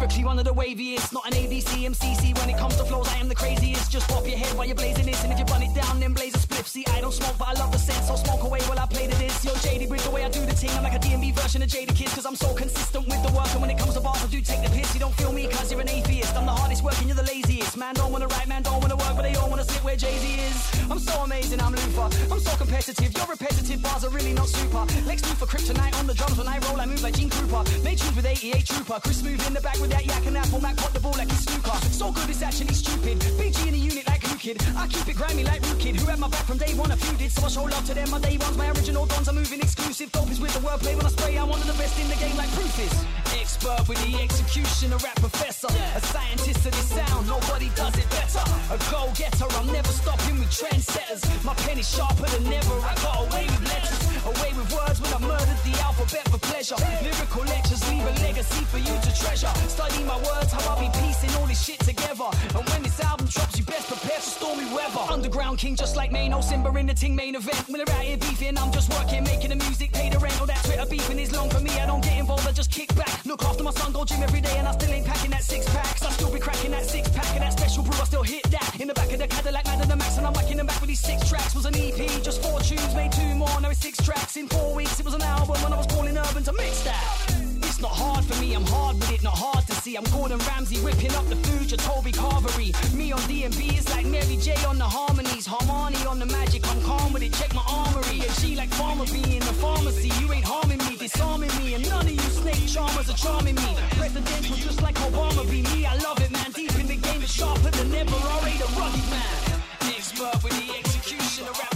Lyrically one of the waviest, not an ABC, MCC. When it comes to flows, I am the craziest. Just pop your head while you're blazing this, and if you run it down, then blaze a spliff. See, I don't smoke, but I love the scent, so smoke away while I play to this. Yo, JD with the way I do the thing, I'm like a D&B version of Jadakiss, cause I'm so consistent with the work. And when it comes to bars, I do take the piss. You don't feel me, cause you're an atheist. I'm the hardest working, you're the laziest. Man, don't wanna write, man, don't wanna work, but they all wanna sit where Jay Z is. I'm so amazing, I'm Luther. I'm so competitive, you're repetitive, bars are really not super. Lex Luthor, kryptonite on the drums when I roll, I move like Gene Krupa. Made tunes with 88 Trooper. Chris move in the back with that yak and apple, Mac pot the ball like he's snooker. So good, it's actually stupid. BG in the unit I keep it grimy like Rude Kid, who had my back from day one, a few did. So I show love to them, my day ones, my original dons are moving exclusive. Dope is with the wordplay when I spray, I'm one of the best in the game like proof is. Expert with the execution, a rap professor. A scientist of this sound, nobody does it better. A go-getter, I'm never stopping with trendsetters. My pen is sharper than ever, I got away with letters. Away with words when I murdered the alphabet for pleasure. Lyrical lectures leave a legacy for you to treasure. Study my words, how I'll be piecing all this shit together. And when this album drops, you best prepare for stormy weather. Underground king, just like Mano Simba in the ting main event. When they're out here beefing, I'm just working, making the music, pay the rent. All that Twitter beefing is long for me. I don't get involved, I just kick back. Look after my son, go gym every day, and I still ain't packing that six packs. I still be cracking that six pack and that special brew. I still hit that in the back of the Cadillac, mad the max, and I'm whacking them back with these six tracks. Was an EP, just four tunes, made two more. Now it's six tracks in four weeks. It was an album when I was calling Urban to mix that. It's not hard for me, I'm hard with it, not hard to see. I'm Gordon Ramsay whipping up the food, you're Toby Carvery. Me on D&B is like Mary J on the harmonies, Harmony on the magic. I'm calm with it, check my armory. And she like Farmer B in the pharmacy. You ain't harming me, disarming me, and none of you snake charmers are charming me. Presidential just like Obama be me. I love it, man. Deep in the game, it's sharper than ever. Already the rugged man. Expert with the execution, a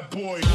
bad boy.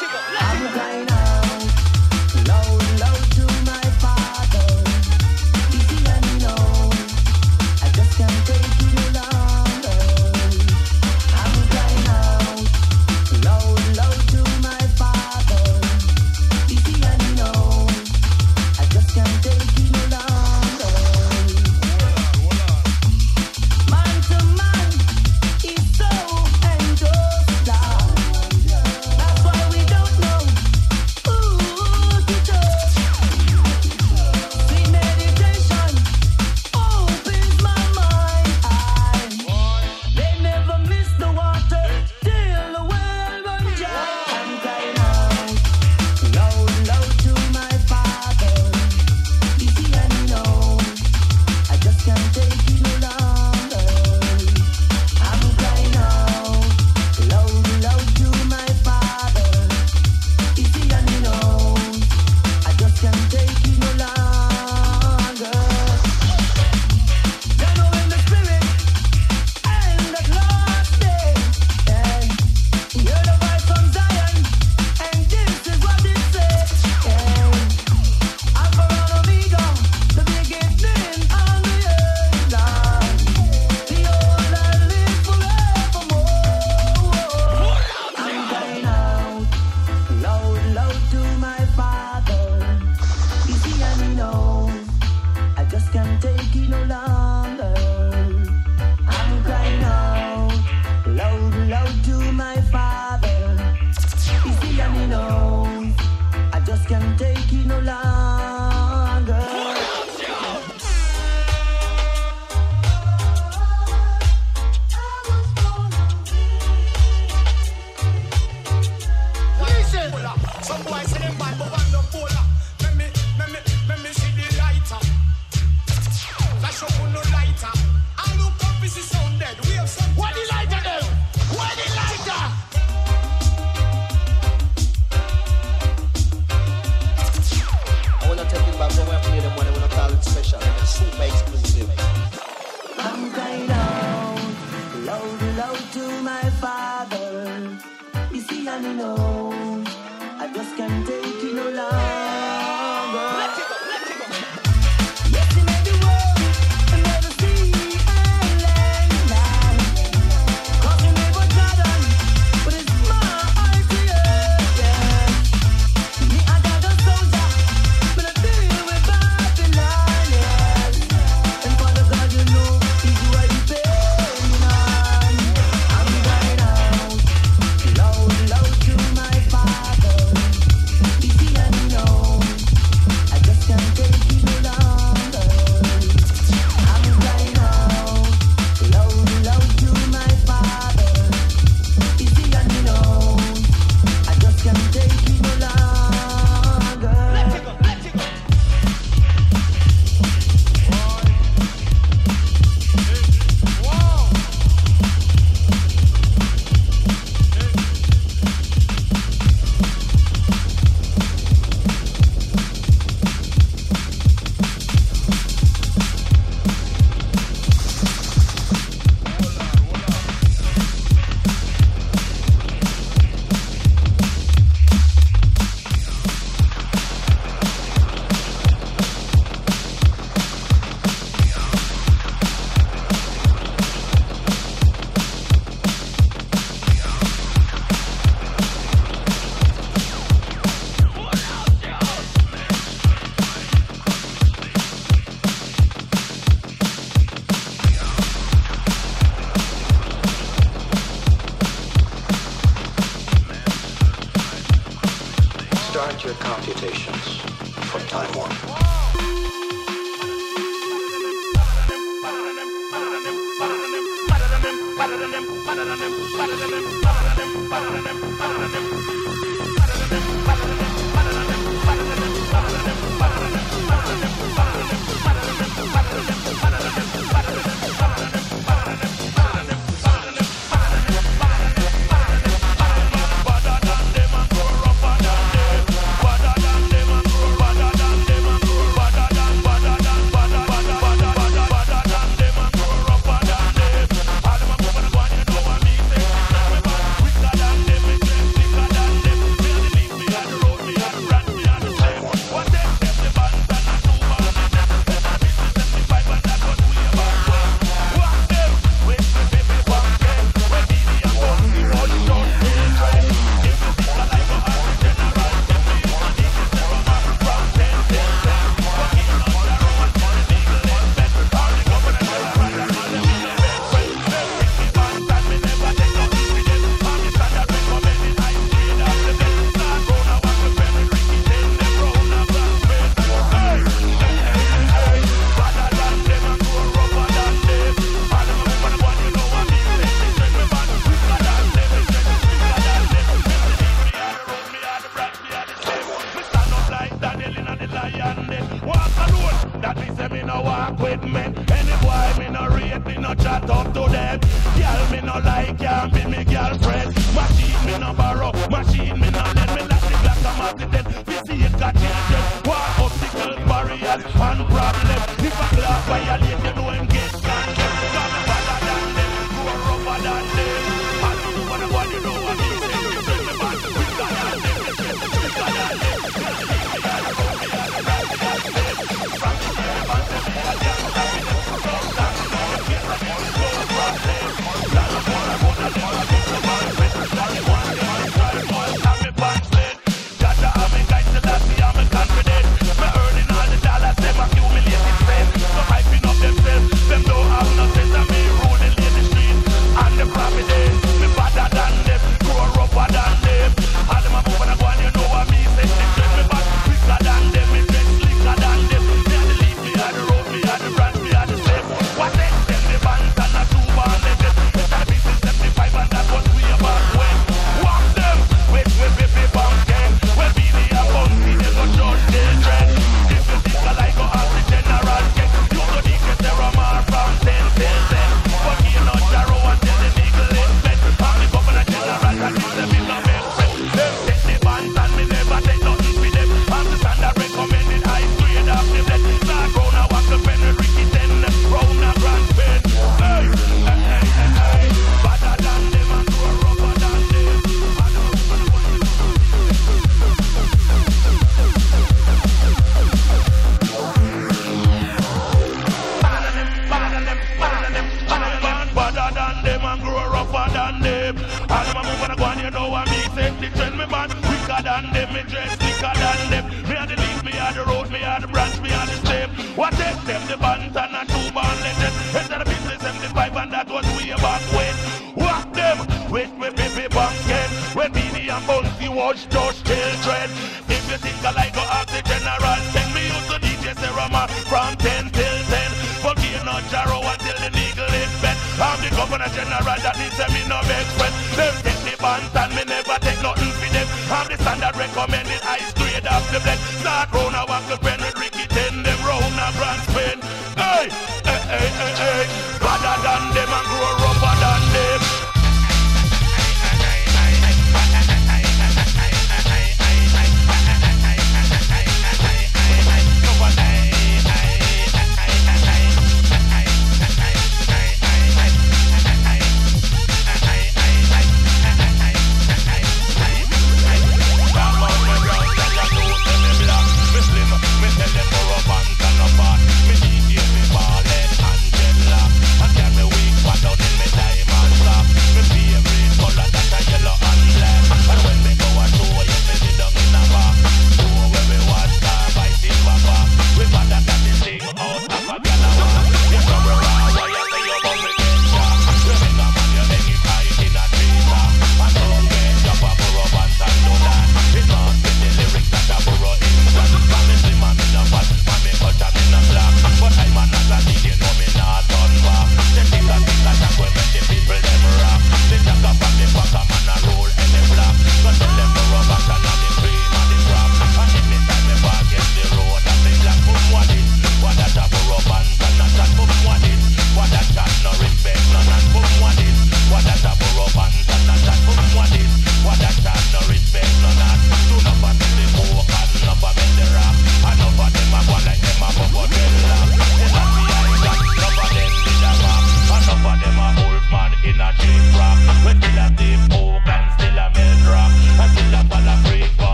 I'm crying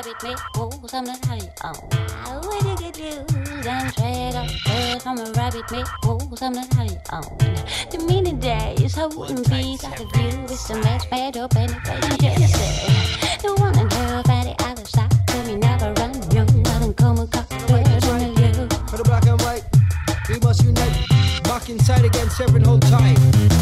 rabbit may pull some that honey. Oh, I would get loose and trade off bird from a rabbit may pull some that honey. Oh, the many days I wouldn't be like a view with some match made up and a baby just say the one and her by the other side. Tell me never run, you nothing come and For the black and white, we must unite. Back inside again, seven whole time.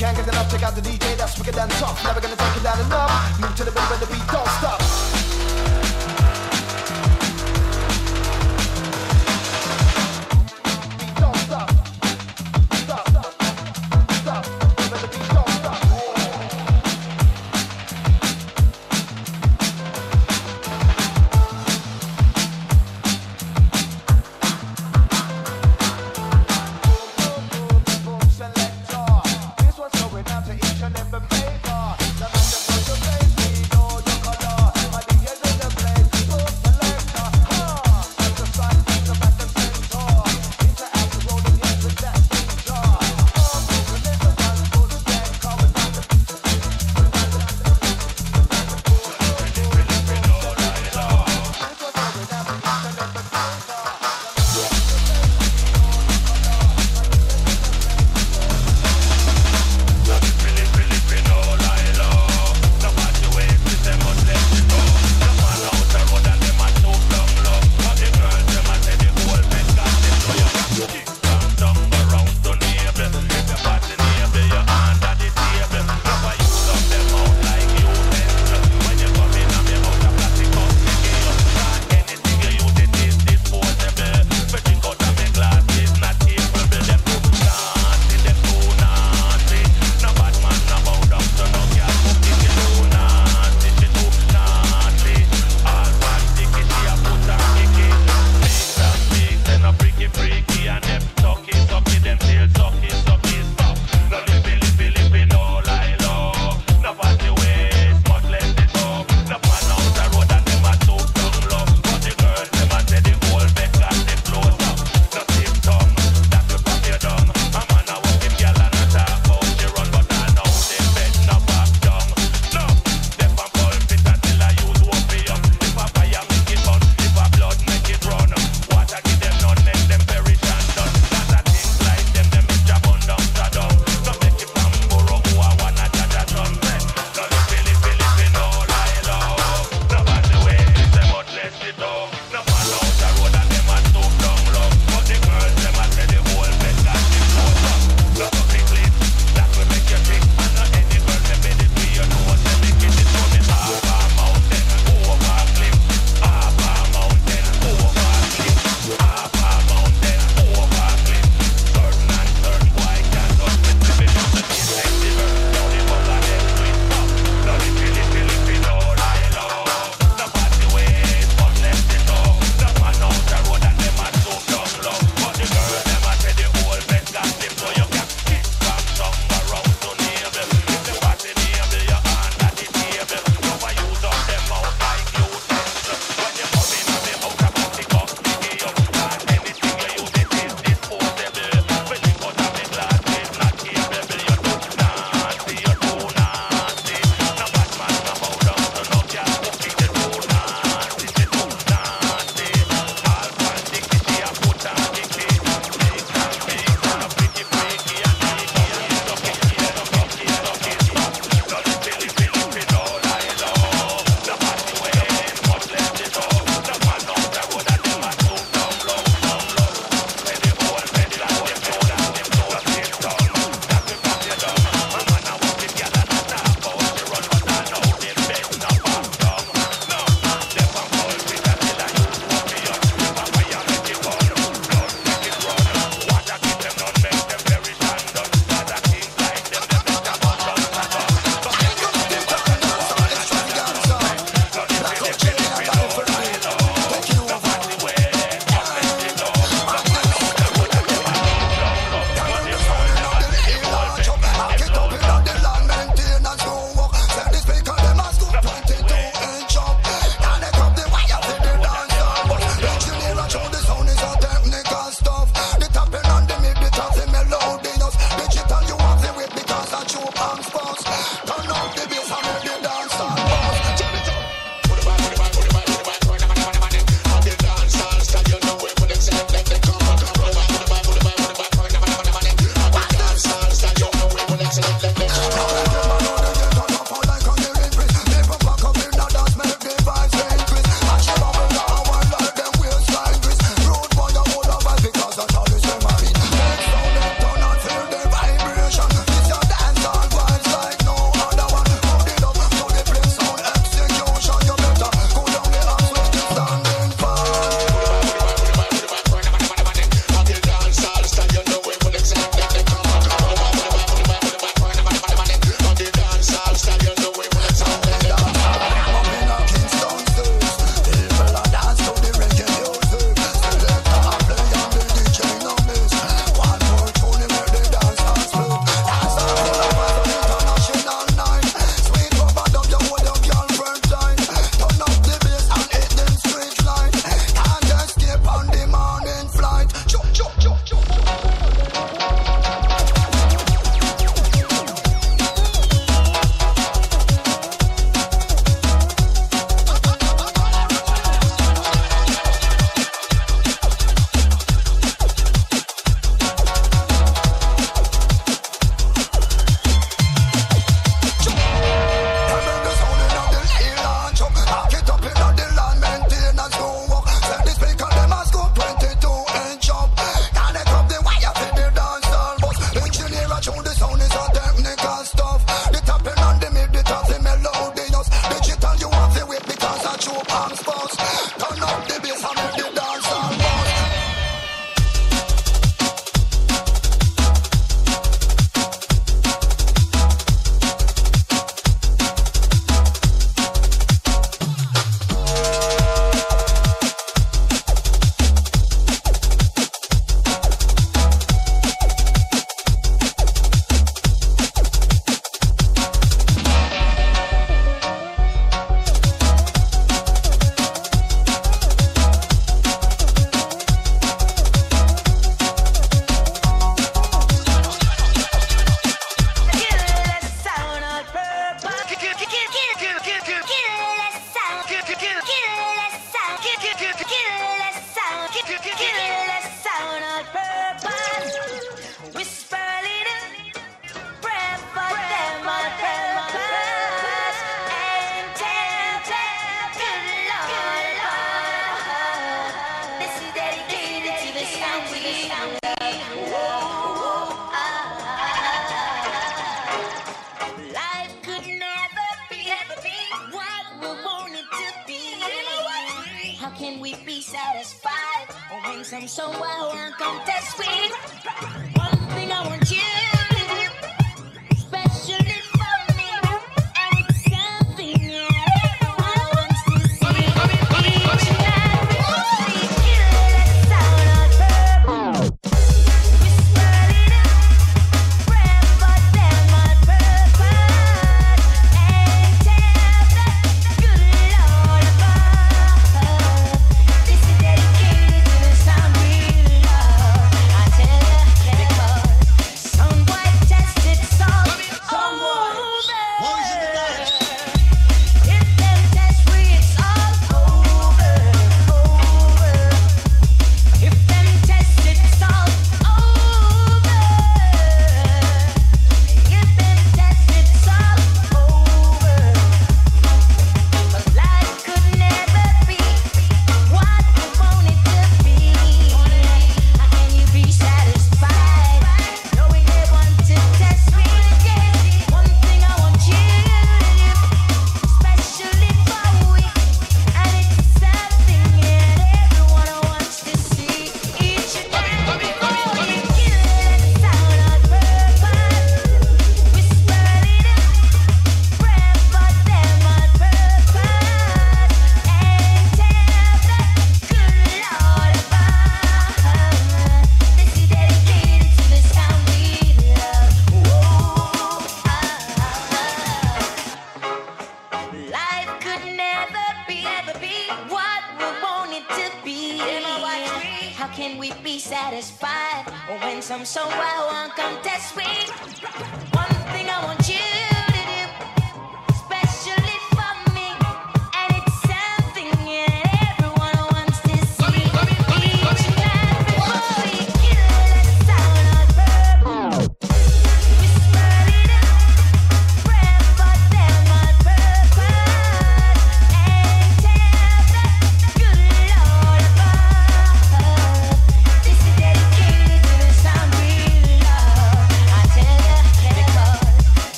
can't get enough, check out the DJ that's wicked and tough. Never gonna take it down enough. Move to the beat when the beat don't stop.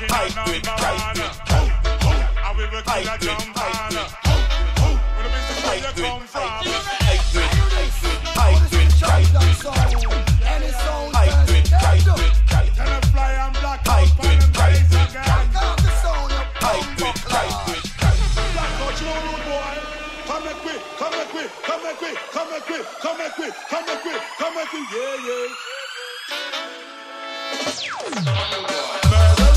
king of number one. And we will kill a jump on. When the business where you come from. Come and quit, come and quit, come and quit, come and quit, yeah, yeah. Murder.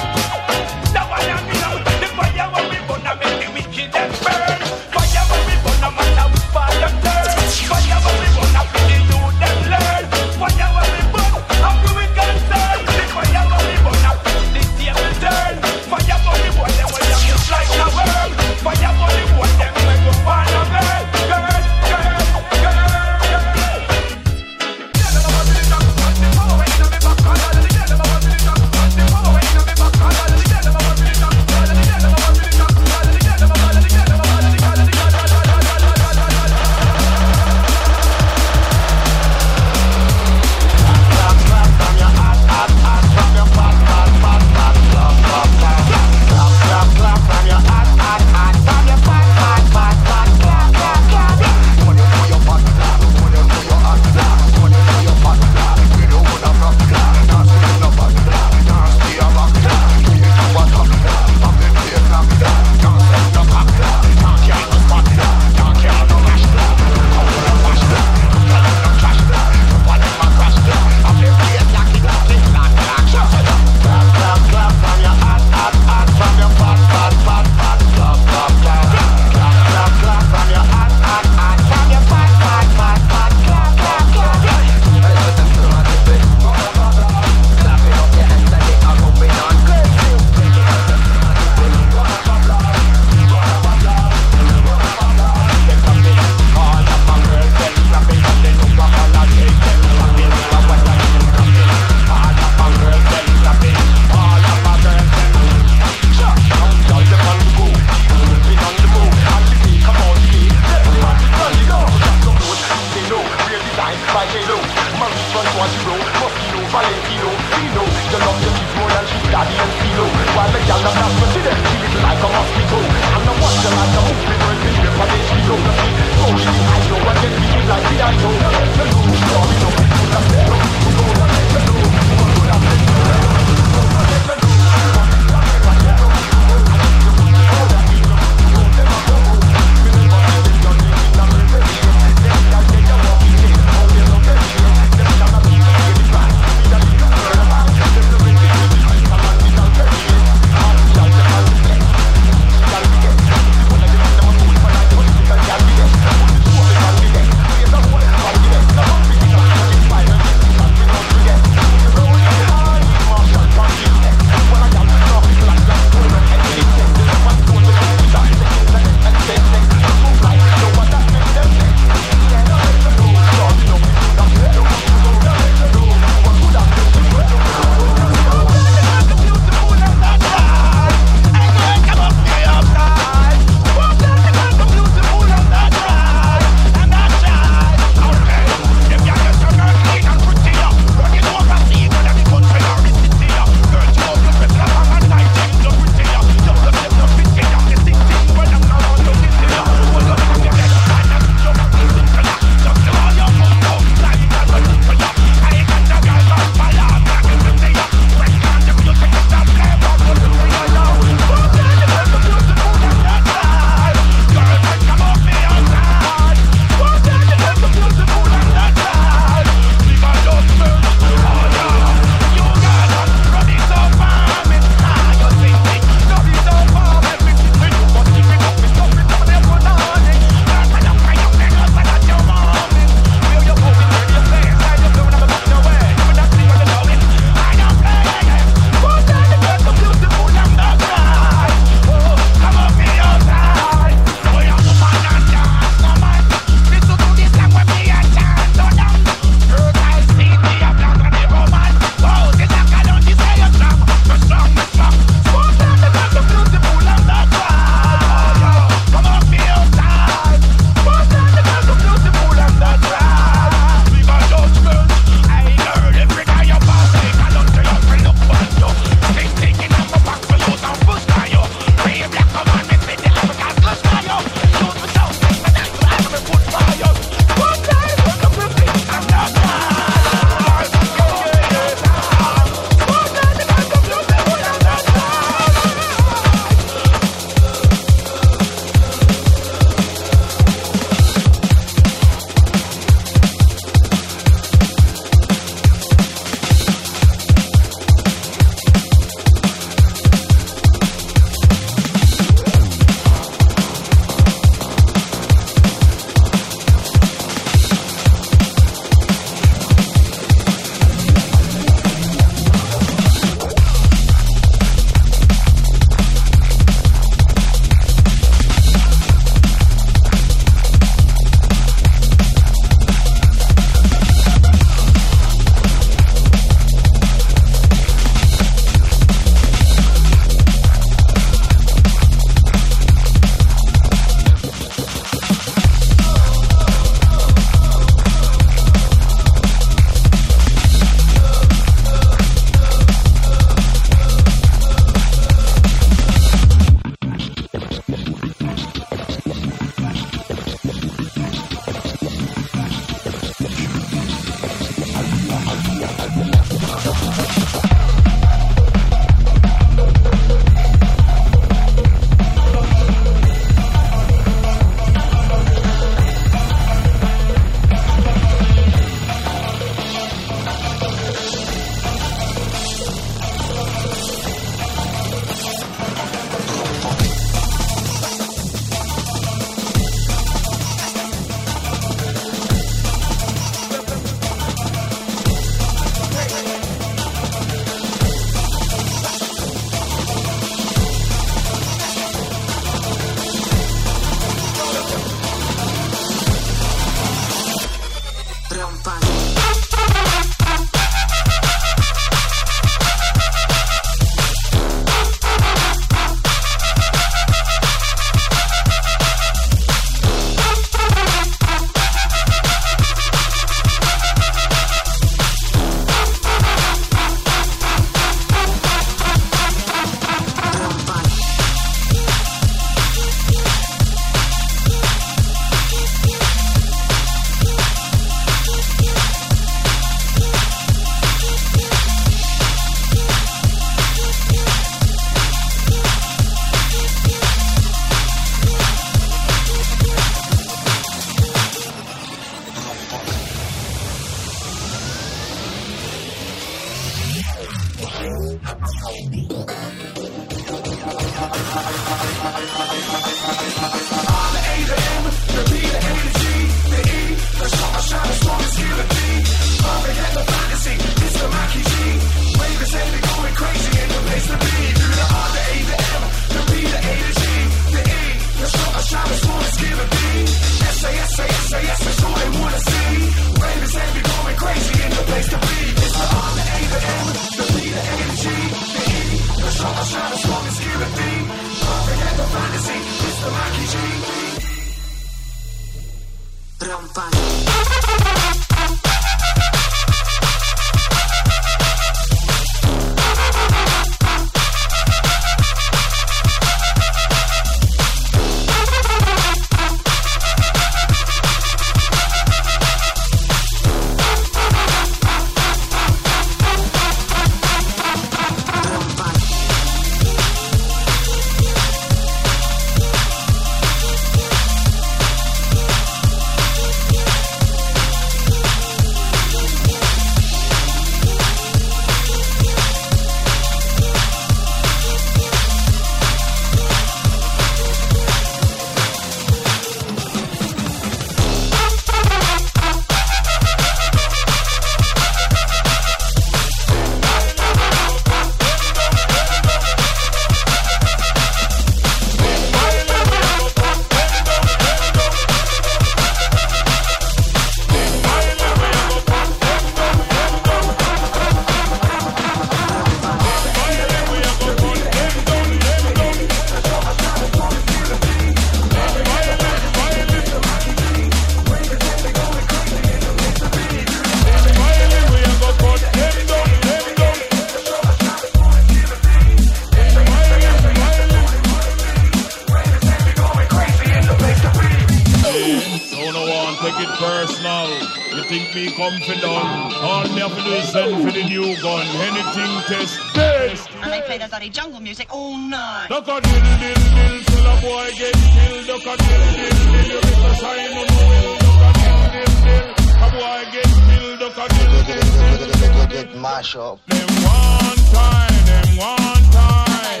them Mash up. Them one time, them one time.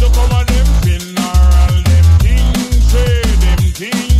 Look over them funeral, them king say, them king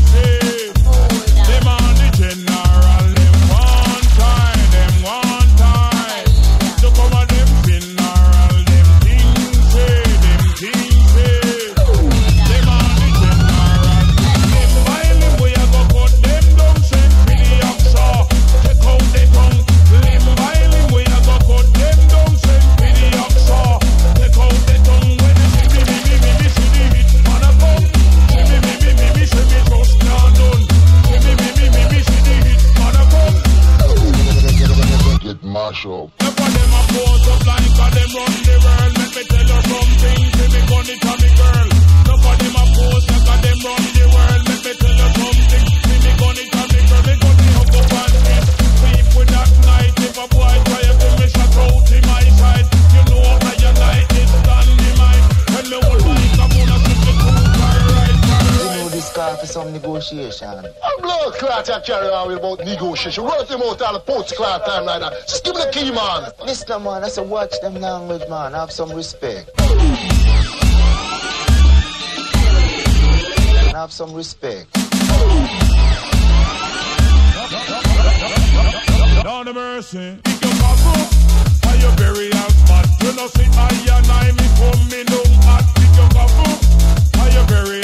negotiation. A blood clot I carry on about negotiation. Work him out all the post clot time like that. Just give me the key, man. Listen, man, I said watch them language, man. Have some respect. Have some respect. Down to mercy. Pick up my book. Are you very out. You know, see, I and I, me coming pick up my book. Are you very